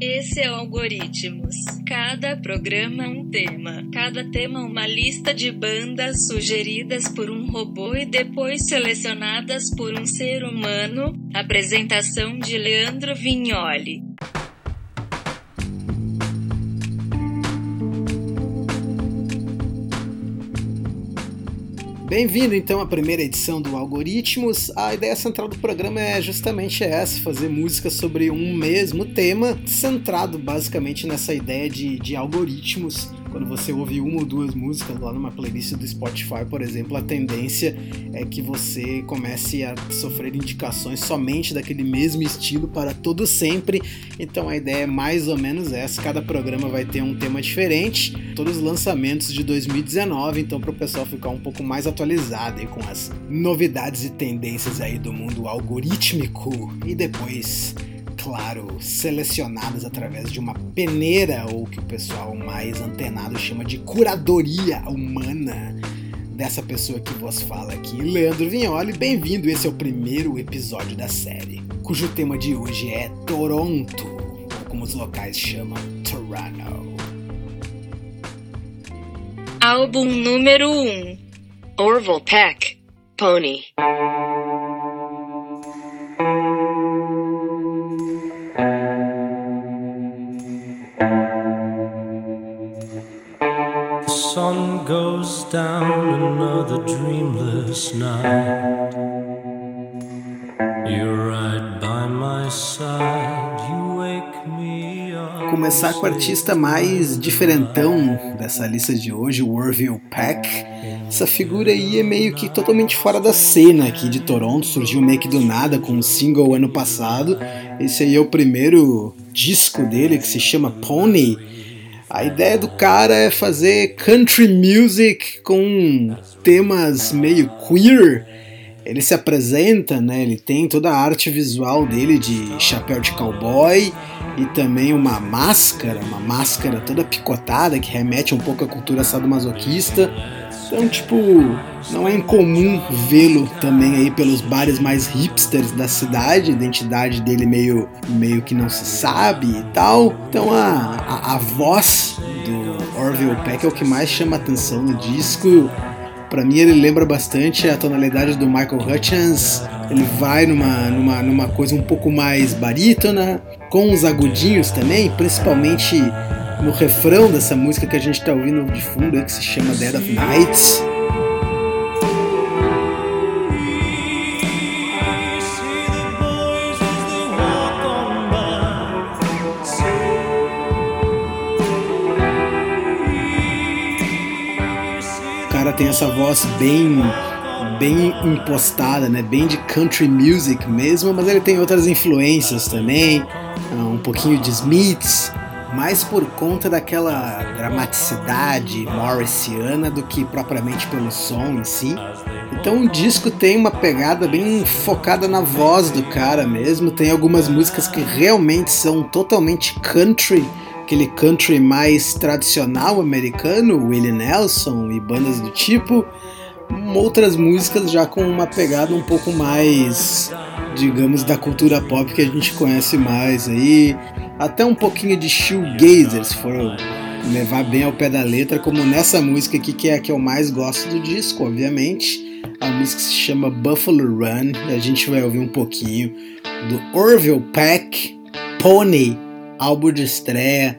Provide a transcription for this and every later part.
Esse é o Algoritmos. Cada programa um tema. Cada tema uma lista de bandas sugeridas por um robô e depois selecionadas por um ser humano. Apresentação de Leandro Vignoli. Bem-vindo então à primeira edição do Algoritmos. A ideia central do programa é justamente essa: fazer música sobre um mesmo tema, centrado basicamente nessa ideia de, de algoritmos quando você ouve uma ou duas músicas lá numa playlist do Spotify, por exemplo, a tendência é que você comece a sofrer indicações somente daquele mesmo estilo para todo sempre. Então a ideia é mais ou menos essa. Cada programa vai ter um tema diferente, todos os lançamentos de 2019, então para o pessoal ficar um pouco mais atualizado aí com as novidades e tendências aí do mundo algorítmico. E depois claro, selecionadas através de uma peneira, ou que o pessoal mais antenado chama de curadoria humana dessa pessoa que vos fala aqui, Leandro Vignoli. Bem-vindo, esse é o primeiro episódio da série, cujo tema de hoje é Toronto, ou como os locais chamam, Toronto. Álbum número 1 um. Orville Peck, Pony. Começar com o artista mais diferentão dessa lista de hoje, o Orville Peck. Essa figura aí é meio que totalmente fora da cena aqui de Toronto, surgiu meio que do nada com um single ano passado. Esse aí é o primeiro disco dele que se chama Pony. A ideia do cara é fazer country music com temas meio queer. Ele se apresenta, né? Ele tem toda a arte visual dele de chapéu de cowboy e também uma máscara, uma máscara toda picotada que remete um pouco à cultura sadomasoquista. Então, tipo, não é incomum vê-lo também aí pelos bares mais hipsters da cidade, a identidade dele meio, meio que não se sabe e tal. Então a, a, a voz do Orville Peck é o que mais chama atenção no disco. Para mim ele lembra bastante a tonalidade do Michael Hutchins. Ele vai numa, numa, numa coisa um pouco mais barítona, com os agudinhos também, principalmente no refrão dessa música que a gente tá ouvindo de fundo, que se chama Dead of Nights. O cara tem essa voz bem bem impostada, né? Bem de country music mesmo, mas ele tem outras influências também, um pouquinho de Smiths, mais por conta daquela dramaticidade morrisiana do que propriamente pelo som em si. Então o disco tem uma pegada bem focada na voz do cara mesmo, tem algumas músicas que realmente são totalmente country, aquele country mais tradicional americano, Willie Nelson e bandas do tipo. Outras músicas já com uma pegada um pouco mais, digamos, da cultura pop que a gente conhece mais aí, até um pouquinho de shoegazer, se for levar bem ao pé da letra, como nessa música aqui, que é a que eu mais gosto do disco, obviamente. A música se chama Buffalo Run, e a gente vai ouvir um pouquinho do Orville Peck, Pony, álbum de estreia.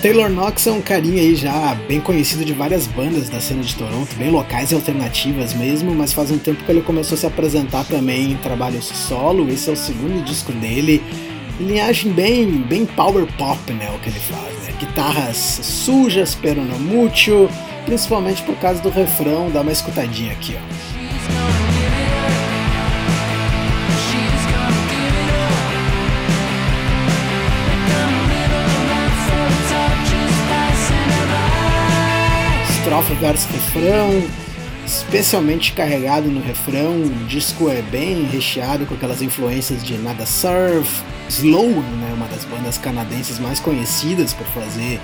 Taylor Knox é um carinha aí já bem conhecido de várias bandas da cena de Toronto, bem locais e alternativas mesmo, mas faz um tempo que ele começou a se apresentar também em trabalhos solo, esse é o segundo disco dele. Linhagem bem, bem power pop, né, o que ele faz, né? Guitarras sujas, pero no mucho, principalmente por causa do refrão, dá uma escutadinha aqui, ó. Estrofe versus refrão, especialmente carregado no refrão. O disco é bem recheado com aquelas influências de Nada Surf, Slow, né, uma das bandas canadenses mais conhecidas por fazer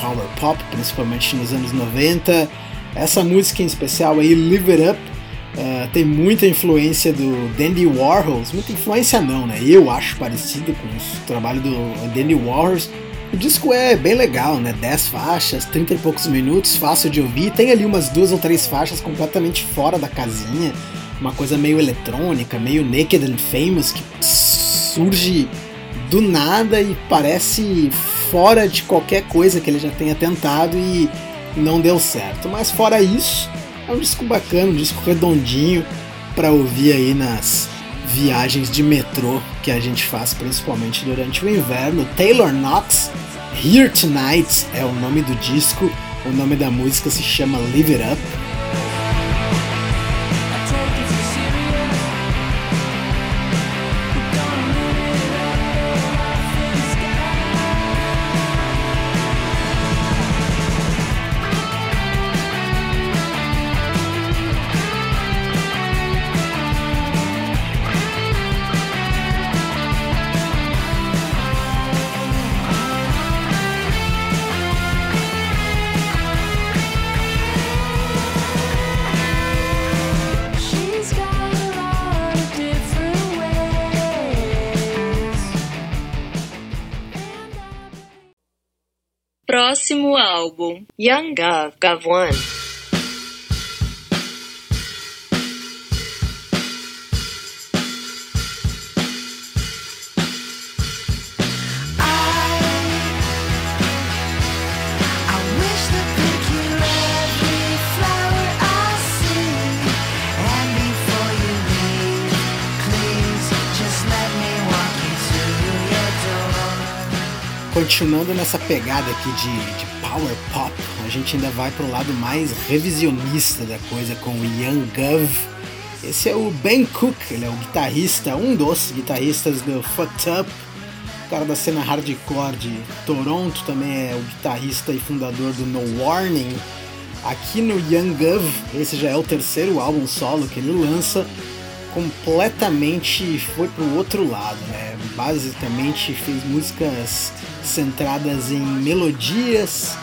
power pop, principalmente nos anos 90. Essa música em especial aí, Live It Up, uh, tem muita influência do Dandy Warhols, muita influência não, né? Eu acho parecido com o trabalho do Dandy Warhols, o disco é bem legal, né? 10 faixas, 30 e poucos minutos, fácil de ouvir. Tem ali umas duas ou três faixas completamente fora da casinha, uma coisa meio eletrônica, meio Naked and Famous, que surge do nada e parece fora de qualquer coisa que ele já tenha tentado e não deu certo. Mas fora isso, é um disco bacana, um disco redondinho para ouvir aí nas viagens de metrô que a gente faz principalmente durante o inverno. Taylor Knox, Here Tonight é o nome do disco, o nome da música se chama Live It Up. Próximo álbum Young Gov, Gov One. Continuando nessa pegada aqui de, de, power pop, a gente ainda vai pro lado mais revisionista da coisa com o Young Gov. Esse é o Ben Cook, ele é o guitarrista, um dos guitarristas do Fucked Up, cara da cena hardcore de Toronto, também é o guitarrista e fundador do No Warning. Aqui no Young Gov, esse já é o terceiro álbum solo que ele lança, completamente foi pro outro lado, né? Basicamente fez músicas centradas em melodias,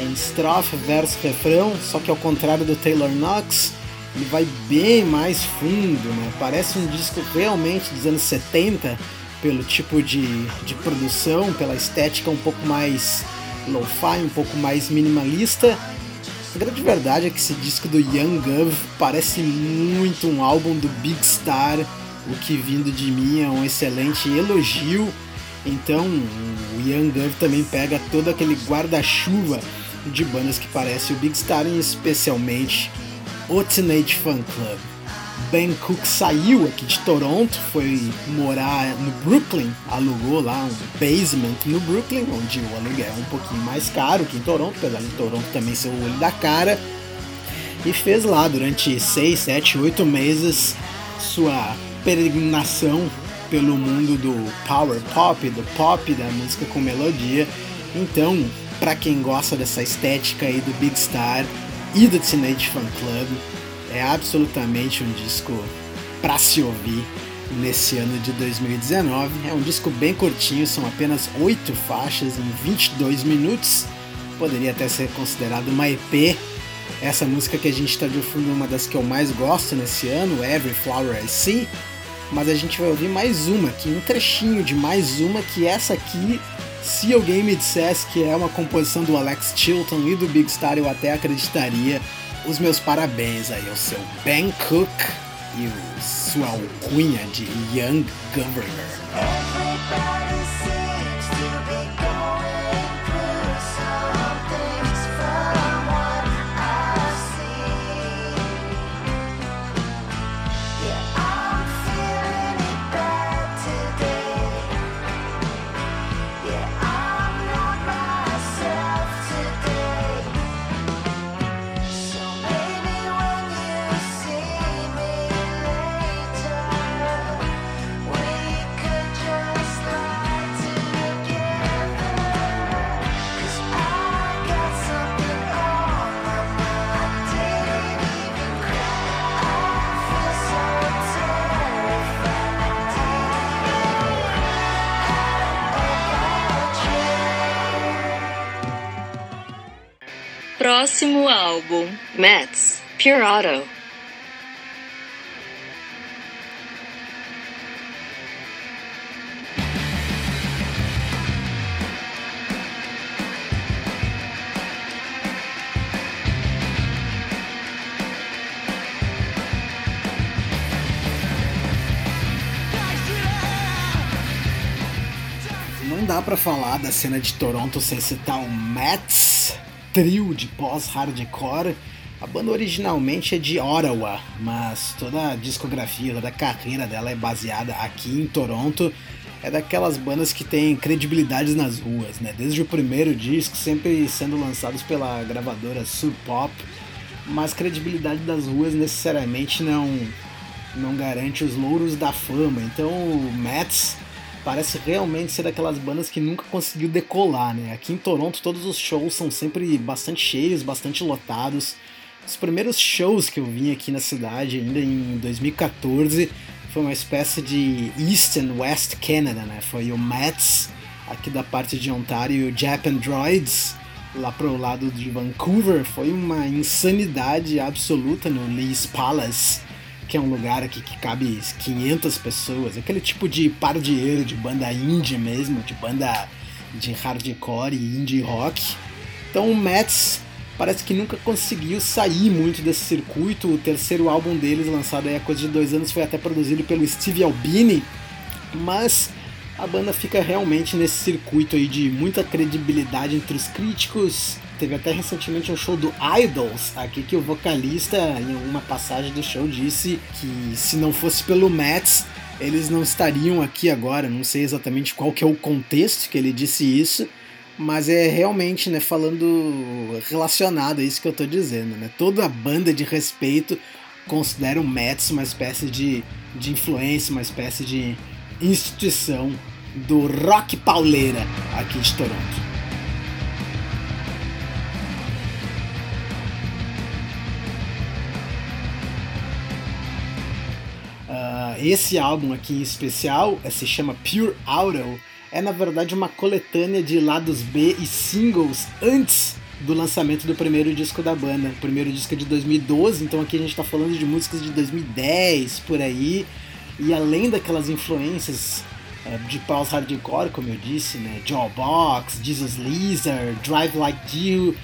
em estrofe, verso, refrão, só que ao contrário do Taylor Knox, ele vai bem mais fundo, né? Parece um disco realmente dos anos 70, pelo tipo de, de produção, pela estética um pouco mais lo-fi, um pouco mais minimalista. A grande verdade é que esse disco do Young Gov parece muito um álbum do Big Star, o que vindo de mim é um excelente elogio então o Young Gun também pega todo aquele guarda-chuva de bandas que parece o Big Star, especialmente o Teenage Fan Club. Ben Cook saiu aqui de Toronto, foi morar no Brooklyn, alugou lá um basement no Brooklyn, onde o aluguel é um pouquinho mais caro que em Toronto, apesar de Toronto também ser o olho da cara, e fez lá durante 6, 7, 8 meses sua peregrinação pelo mundo do power pop, do pop, da música com melodia. Então, para quem gosta dessa estética aí do Big Star e do Teenage Fan Club, é absolutamente um disco para se ouvir nesse ano de 2019. É um disco bem curtinho, são apenas 8 faixas em 22 minutos. poderia até ser considerado uma EP. Essa música que a gente está de fundo é uma das que eu mais gosto nesse ano, Every Flower I See. Mas a gente vai ouvir mais uma aqui, um trechinho de mais uma, que essa aqui, se alguém me dissesse que é uma composição do Alex Chilton e do Big Star, eu até acreditaria. Os meus parabéns aí ao seu Ben Cook e sua alcunha de Young Governor. Próximo álbum: Mets, Pure Auto. Não dá pra falar da cena de Toronto sem citar o Mets, trio de pós-hardcore. A banda originalmente é de Ottawa, mas toda a discografia, toda a carreira dela é baseada aqui em Toronto. É daquelas bandas que têm credibilidade nas ruas, né? Desde o primeiro disco, sempre sendo lançados pela gravadora Sub Pop, mas credibilidade das ruas necessariamente não não garante os louros da fama. Então o Mets parece realmente ser daquelas bandas que nunca conseguiu decolar, né? Aqui em Toronto todos os shows são sempre bastante cheios, bastante lotados. Os primeiros shows que eu vim aqui na cidade, ainda em 2014, foi uma espécie de East and West Canada, né? Foi o Mets aqui da parte de Ontário e o Japan Droids lá pro lado de Vancouver. Foi uma insanidade absoluta no Lee's Palace que é um lugar aqui que cabe 500 pessoas, aquele tipo de pardieiro de banda indie mesmo, de banda de hardcore e indie rock. Então o Mets parece que nunca conseguiu sair muito desse circuito. O terceiro álbum deles, lançado há coisa de dois anos, foi até produzido pelo Steve Albini, mas a banda fica realmente nesse circuito aí de muita credibilidade entre os críticos, Teve até recentemente um show do Idols aqui que o vocalista, em uma passagem do show, disse que se não fosse pelo Mets, eles não estariam aqui agora. Não sei exatamente qual que é o contexto que ele disse isso, mas é realmente, né, falando relacionado a isso que eu tô dizendo, né? Toda banda de respeito considera o Mets uma espécie de, de influência, uma espécie de instituição do rock pauleira aqui de Toronto. esse álbum aqui em especial eh, se chama Pure Auto. É na verdade uma coletânea de lados B e singles antes do lançamento do primeiro disco da banda. Primeiro disco é de 2012, então aqui a gente está falando de músicas de 2010 por aí. E além daquelas influências uh, de pós hardcore, como eu disse, né, Jawbox, Jesus Lizard, Drive Like You,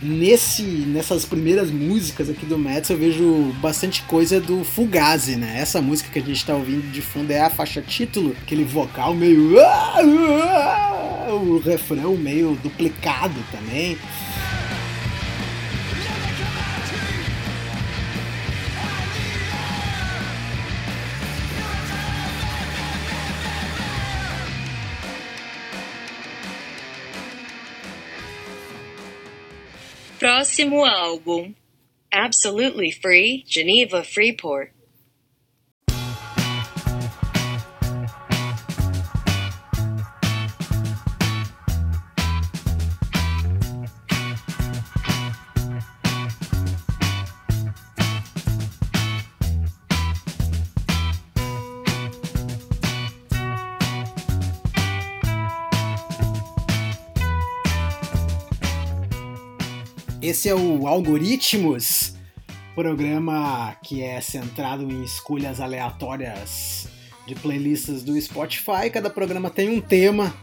nesse nessas primeiras músicas aqui do Mets eu vejo bastante coisa do Fugazi, né? Essa música que a gente tá ouvindo de fundo é a faixa título, aquele vocal meio ah, ah", o refrão meio duplicado também. Próximo álbum: Absolutely Free, Geneva Freeport. Esse é o Algoritmos, programa que é centrado em escolhas aleatórias de playlists do Spotify. Cada programa tem um tema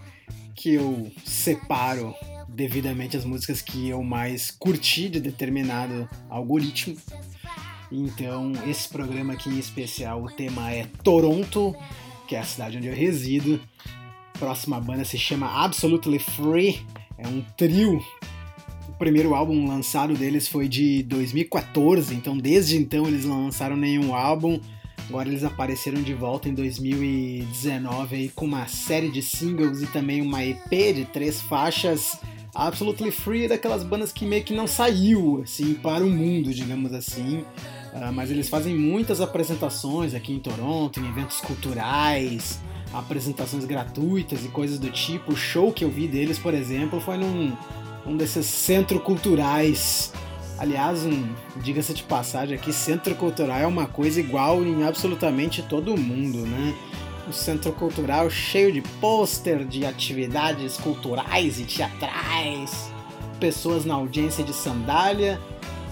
que eu separo devidamente as músicas que eu mais curti de determinado algoritmo. Então, esse programa aqui em especial, o tema é Toronto, que é a cidade onde eu resido. Próxima banda se chama Absolutely Free, é um trio. Primeiro álbum lançado deles foi de 2014, então desde então eles não lançaram nenhum álbum. Agora eles apareceram de volta em 2019 aí com uma série de singles e também uma EP de três faixas. Absolutely Free é daquelas bandas que meio que não saiu assim para o mundo, digamos assim. Uh, mas eles fazem muitas apresentações aqui em Toronto, em eventos culturais, apresentações gratuitas e coisas do tipo. O show que eu vi deles, por exemplo, foi num um desses centros culturais. Aliás, um, diga-se de passagem aqui, centro cultural é uma coisa igual em absolutamente todo mundo, né? Um centro cultural cheio de pôster de atividades culturais e teatrais, pessoas na audiência de sandália,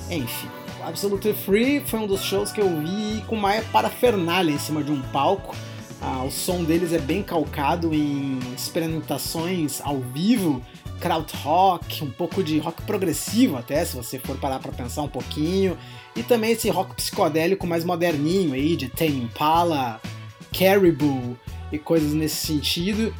enfim. Absolutely Free foi um dos shows que eu vi com uma parafernália em cima de um palco. Ah, o som deles é bem calcado em experimentações ao vivo, krautrock, um pouco de rock progressivo até, se você for parar para pensar um pouquinho, e também esse rock psicodélico mais moderninho aí, de Tame Impala, Caribou e coisas nesse sentido.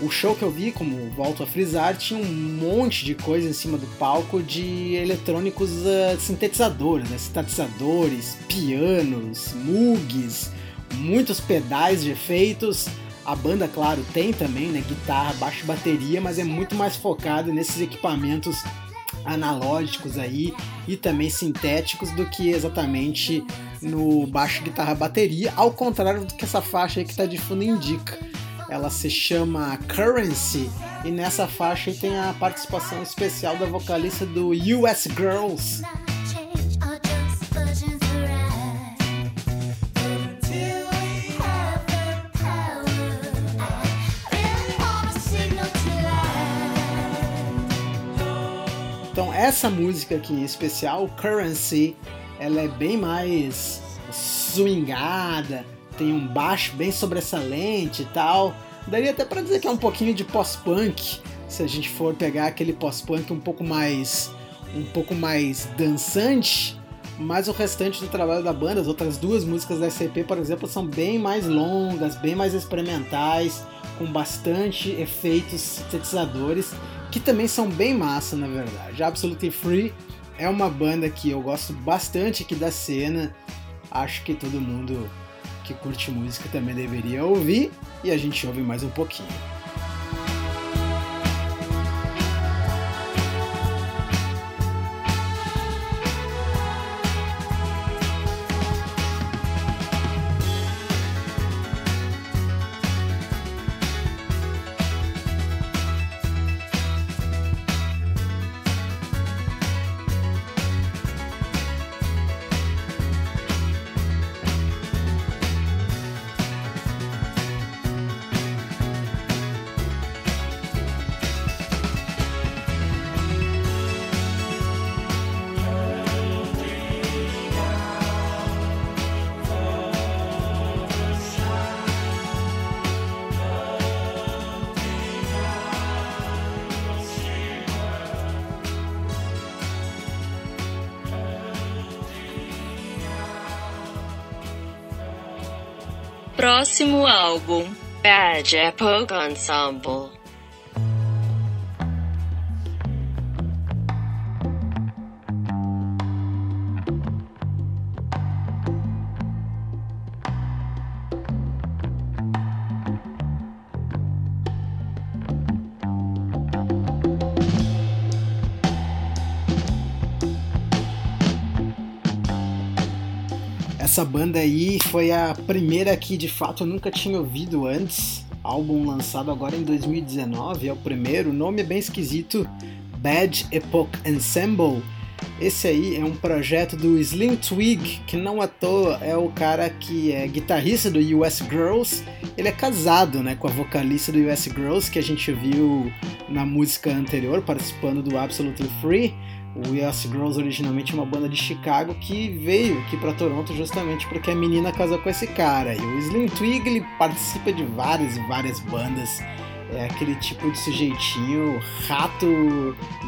O show que eu vi, como volto a frisar, tinha um monte de coisa em cima do palco de eletrônicos uh, sintetizadores, né? sintetizadores, pianos, mugs, muitos pedais de efeitos. A banda, claro, tem também né, guitarra, baixo e bateria, mas é muito mais focada nesses equipamentos analógicos aí e também sintéticos do que exatamente no baixo, guitarra, bateria, ao contrário do que essa faixa aí que está de fundo indica. Ela se chama Currency e nessa faixa tem a participação especial da vocalista do US Girls. Essa música aqui especial, Currency, ela é bem mais swingada, tem um baixo bem sobressalente e tal. Daria até para dizer que é um pouquinho de pós-punk, se a gente for pegar aquele pós-punk um pouco mais um pouco mais dançante, mas o restante do trabalho da banda, as outras duas músicas da SCP, por exemplo, são bem mais longas, bem mais experimentais, com bastante efeitos sintetizadores, que também são bem massa, na verdade. Absolutely Free é uma banda que eu gosto bastante aqui da cena. Acho que todo mundo que curte música também deveria ouvir e a gente ouve mais um pouquinho. Próximo álbum. Badge Epoch Ensemble. Essa banda aí foi a primeira que de fato eu nunca tinha ouvido antes. Álbum lançado agora em 2019, é o primeiro. O nome é bem esquisito, Bad Epoch Ensemble. Esse aí é um projeto do Slim Twig, que não à toa é o cara que é guitarrista do US Girls. Ele é casado né, com a vocalista do US Girls, que a gente viu na música anterior, participando do Absolutely Free. O Yes Girls originalmente é uma banda de Chicago que veio aqui para Toronto justamente porque a menina casou com esse cara. E o Slim Twig participa de várias e várias bandas. É aquele tipo de sujeitinho, rato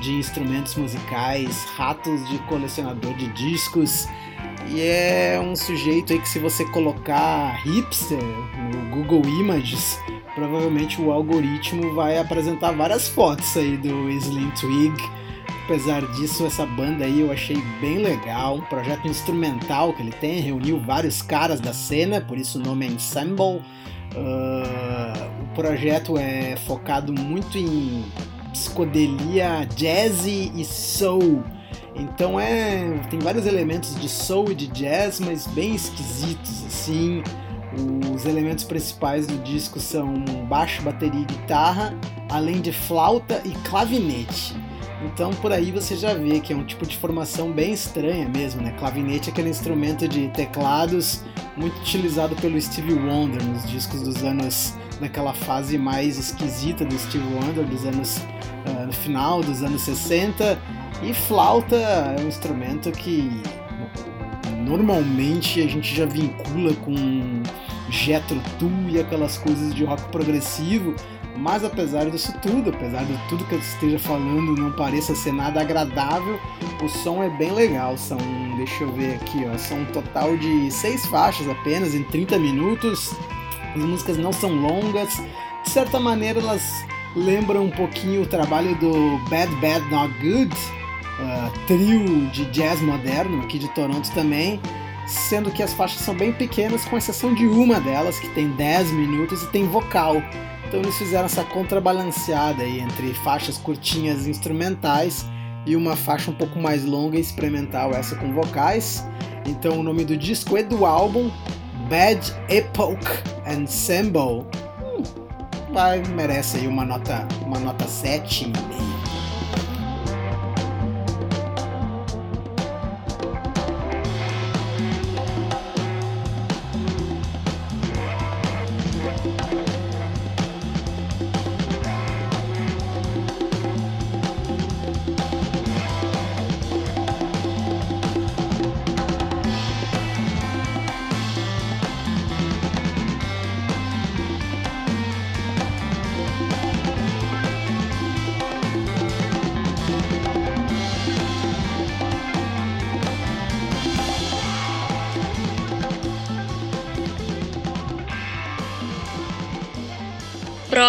de instrumentos musicais, ratos de colecionador de discos. E é um sujeito aí que se você colocar hipster no Google Images, provavelmente o algoritmo vai apresentar várias fotos aí do Slim Twig Apesar disso, essa banda aí eu achei bem legal, um projeto instrumental que ele tem, reuniu vários caras da cena, por isso o nome é Ensemble. Uh, o projeto é focado muito em psicodelia jazzy e soul. Então é tem vários elementos de soul e de jazz, mas bem esquisitos assim. Os elementos principais do disco são baixo, bateria e guitarra, além de flauta e clavinete. Então por aí você já vê que é um tipo de formação bem estranha mesmo, né? Clavinete é aquele instrumento de teclados muito utilizado pelo Stevie Wonder nos discos dos anos naquela fase mais esquisita do Stevie Wonder dos anos uh, no final dos anos 60 e flauta é um instrumento que normalmente a gente já vincula com Jethro Tull e aquelas coisas de rock progressivo mas apesar disso tudo, apesar de tudo que eu esteja falando não pareça ser nada agradável, o som é bem legal. São, deixa eu ver aqui, ó, são um total de seis faixas apenas em 30 minutos. As músicas não são longas. De certa maneira, elas lembram um pouquinho o trabalho do Bad Bad Not Good, uh, trio de jazz moderno aqui de Toronto também sendo que as faixas são bem pequenas, com exceção de uma delas, que tem 10 minutos e tem vocal. Então eles fizeram essa contrabalanceada aí entre faixas curtinhas instrumentais e uma faixa um pouco mais longa e experimental, essa com vocais. Então o nome do disco e do álbum, Bad Epoch Ensemble, hum, vai, merece aí uma nota, uma nota 7,5.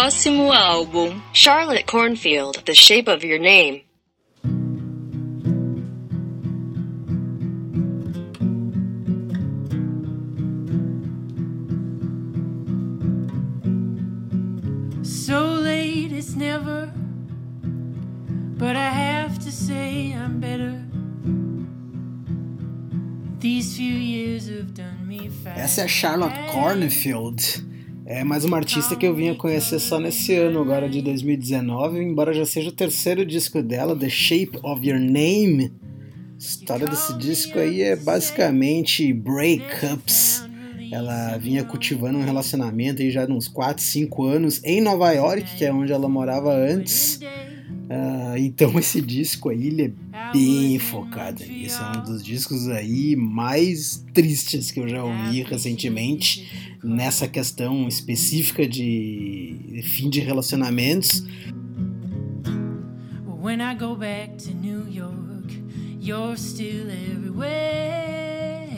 Próximo álbum: Charlotte Cornfield, The Shape of Your Name. So late it's never, but I have to say I'm better. These few years have done me fast. Essa é a Charlotte Cornfield. É mais uma artista que eu vim a conhecer só nesse ano, agora de 2019, embora já seja o terceiro disco dela, The Shape of Your Name. A história desse disco aí é basicamente breakups. Ela vinha cultivando um relacionamento aí já de uns 4, 5 anos em Nova York, que é onde ela morava antes. Uh, então esse disco aí ele é bem focado nisso. É um dos discos aí mais tristes que eu já ouvi recentemente nessa questão específica de fim de relacionamentos. When I go back to New York, you're still everywhere.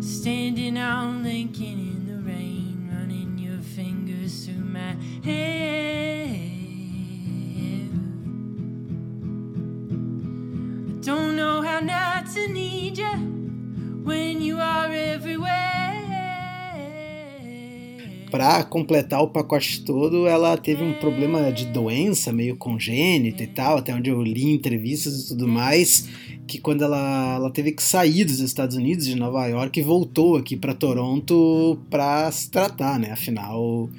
Standing on Lincoln in the rain, running your fingers through my hair. Don't know how not to need you. Para completar o pacote todo, ela teve um problema de doença meio congênita e tal, até onde eu li entrevistas e tudo mais, que quando ela, ela teve que sair dos Estados Unidos, de Nova York, e voltou aqui para Toronto para se tratar, né? Afinal,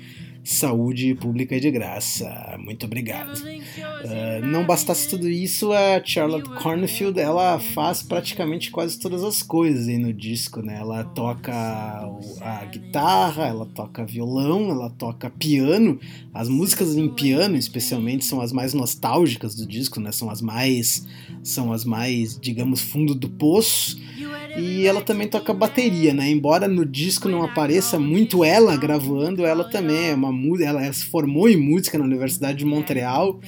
saúde pública de graça. Muito obrigado. Uh, não bastasse tudo isso, a Charlotte Cornfield ela faz praticamente quase todas as coisas aí no disco, né? Ela toca a guitarra, ela toca violão, ela toca piano. As músicas em piano, especialmente, são as mais nostálgicas do disco, né? São as mais, são as mais, digamos, fundo do poço. E ela também toca bateria, né? Embora no disco não apareça muito ela gravando, ela também é uma música, ela se formou em música na Universidade de Montreal.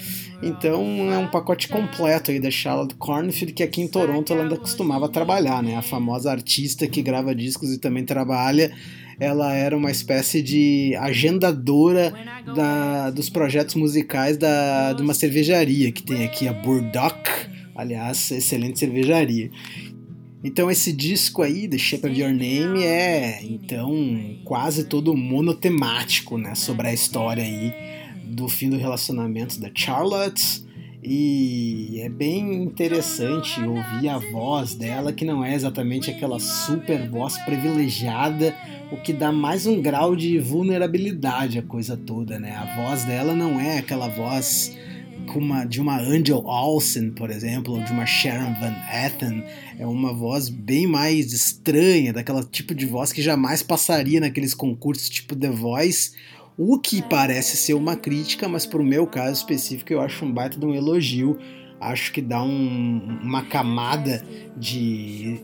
Então é um pacote completo aí da Charlotte Cornfield que aqui em Toronto ela ainda costumava trabalhar, né? A famosa artista que grava discos e também trabalha. Ela era uma espécie de agendadora da, dos projetos musicais da, de uma cervejaria que tem aqui a Burdock, aliás, excelente cervejaria. Então esse disco aí, The Shape of Your Name, é então quase todo monotemático, né, sobre a história aí do fim do relacionamento da Charlotte. E é bem interessante ouvir a voz dela, que não é exatamente aquela super voz privilegiada, o que dá mais um grau de vulnerabilidade à coisa toda, né? A voz dela não é aquela voz uma, de uma Angel Olsen, por exemplo, ou de uma Sharon Van Etten, é uma voz bem mais estranha, daquela tipo de voz que jamais passaria naqueles concursos tipo The Voice, o que parece ser uma crítica, mas pro meu caso específico eu acho um baita de um elogio, acho que dá um, uma camada de,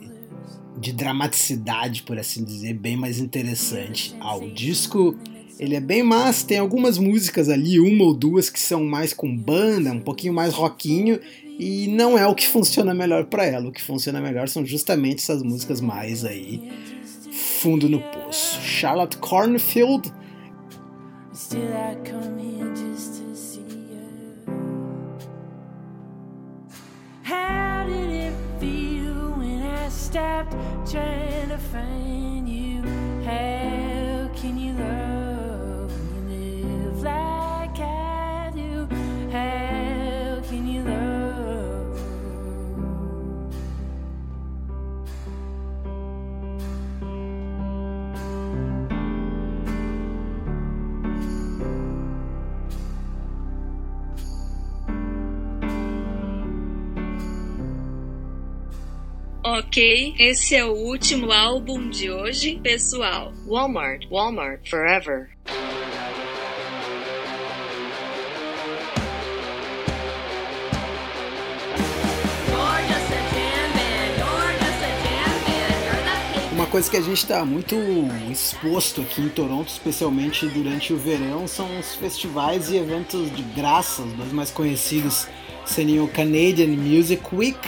de dramaticidade, por assim dizer, bem mais interessante ao disco ele é bem massa, tem algumas músicas ali, uma ou duas que são mais com banda, um pouquinho mais rockinho, e não é o que funciona melhor para ela. O que funciona melhor são justamente essas músicas mais aí fundo no poço. Charlotte Cornfield. stopped trying to find you. Ok, esse é o último álbum de hoje, pessoal. Walmart, Walmart Forever. Uma coisa que a gente está muito exposto aqui em Toronto, especialmente durante o verão, são os festivais e eventos de graça. Os dois mais conhecidos seriam o Canadian Music Week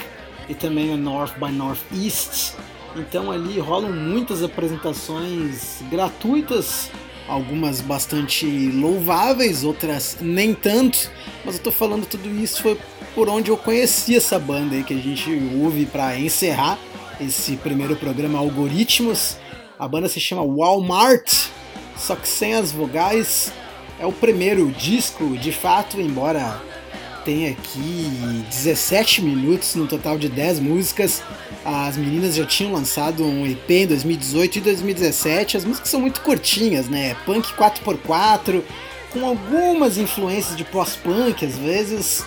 e também o North by Northeast. Então ali rolam muitas apresentações gratuitas, algumas bastante louváveis, outras nem tanto. Mas eu tô falando tudo isso foi por onde eu conheci essa banda aí que a gente ouve para encerrar esse primeiro programa Algoritmos. A banda se chama Walmart, só que sem as vogais. É o primeiro disco, de fato, embora tem aqui 17 minutos, no total de 10 músicas. As meninas já tinham lançado um EP em 2018 e 2017. As músicas são muito curtinhas, né? Punk 4x4, com algumas influências de pós-punk às vezes.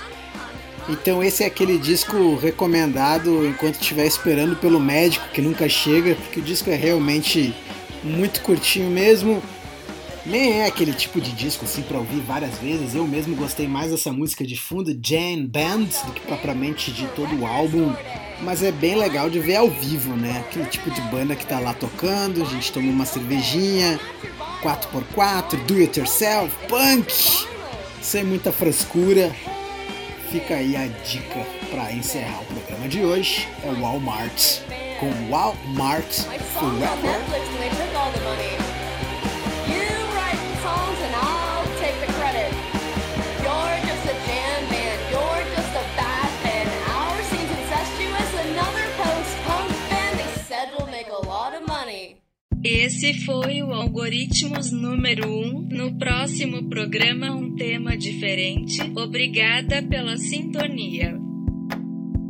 Então esse é aquele disco recomendado enquanto estiver esperando pelo médico que nunca chega, porque o disco é realmente muito curtinho mesmo. Nem é aquele tipo de disco assim para ouvir várias vezes. Eu mesmo gostei mais dessa música de fundo, Jane Band, do que propriamente de todo o álbum. Mas é bem legal de ver ao vivo, né? Aquele tipo de banda que tá lá tocando, a gente toma uma cervejinha, 4x4, do it yourself, punk, sem muita frescura. Fica aí a dica para encerrar o programa de hoje. É o Walmart com Walmart Forever. Esse foi o Algoritmos número 1. Um. No próximo programa, um tema diferente. Obrigada pela sintonia.